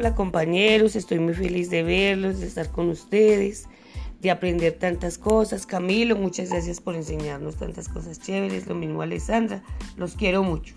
Hola compañeros, estoy muy feliz de verlos, de estar con ustedes, de aprender tantas cosas. Camilo, muchas gracias por enseñarnos tantas cosas chéveres. Lo mismo Alessandra, los quiero mucho.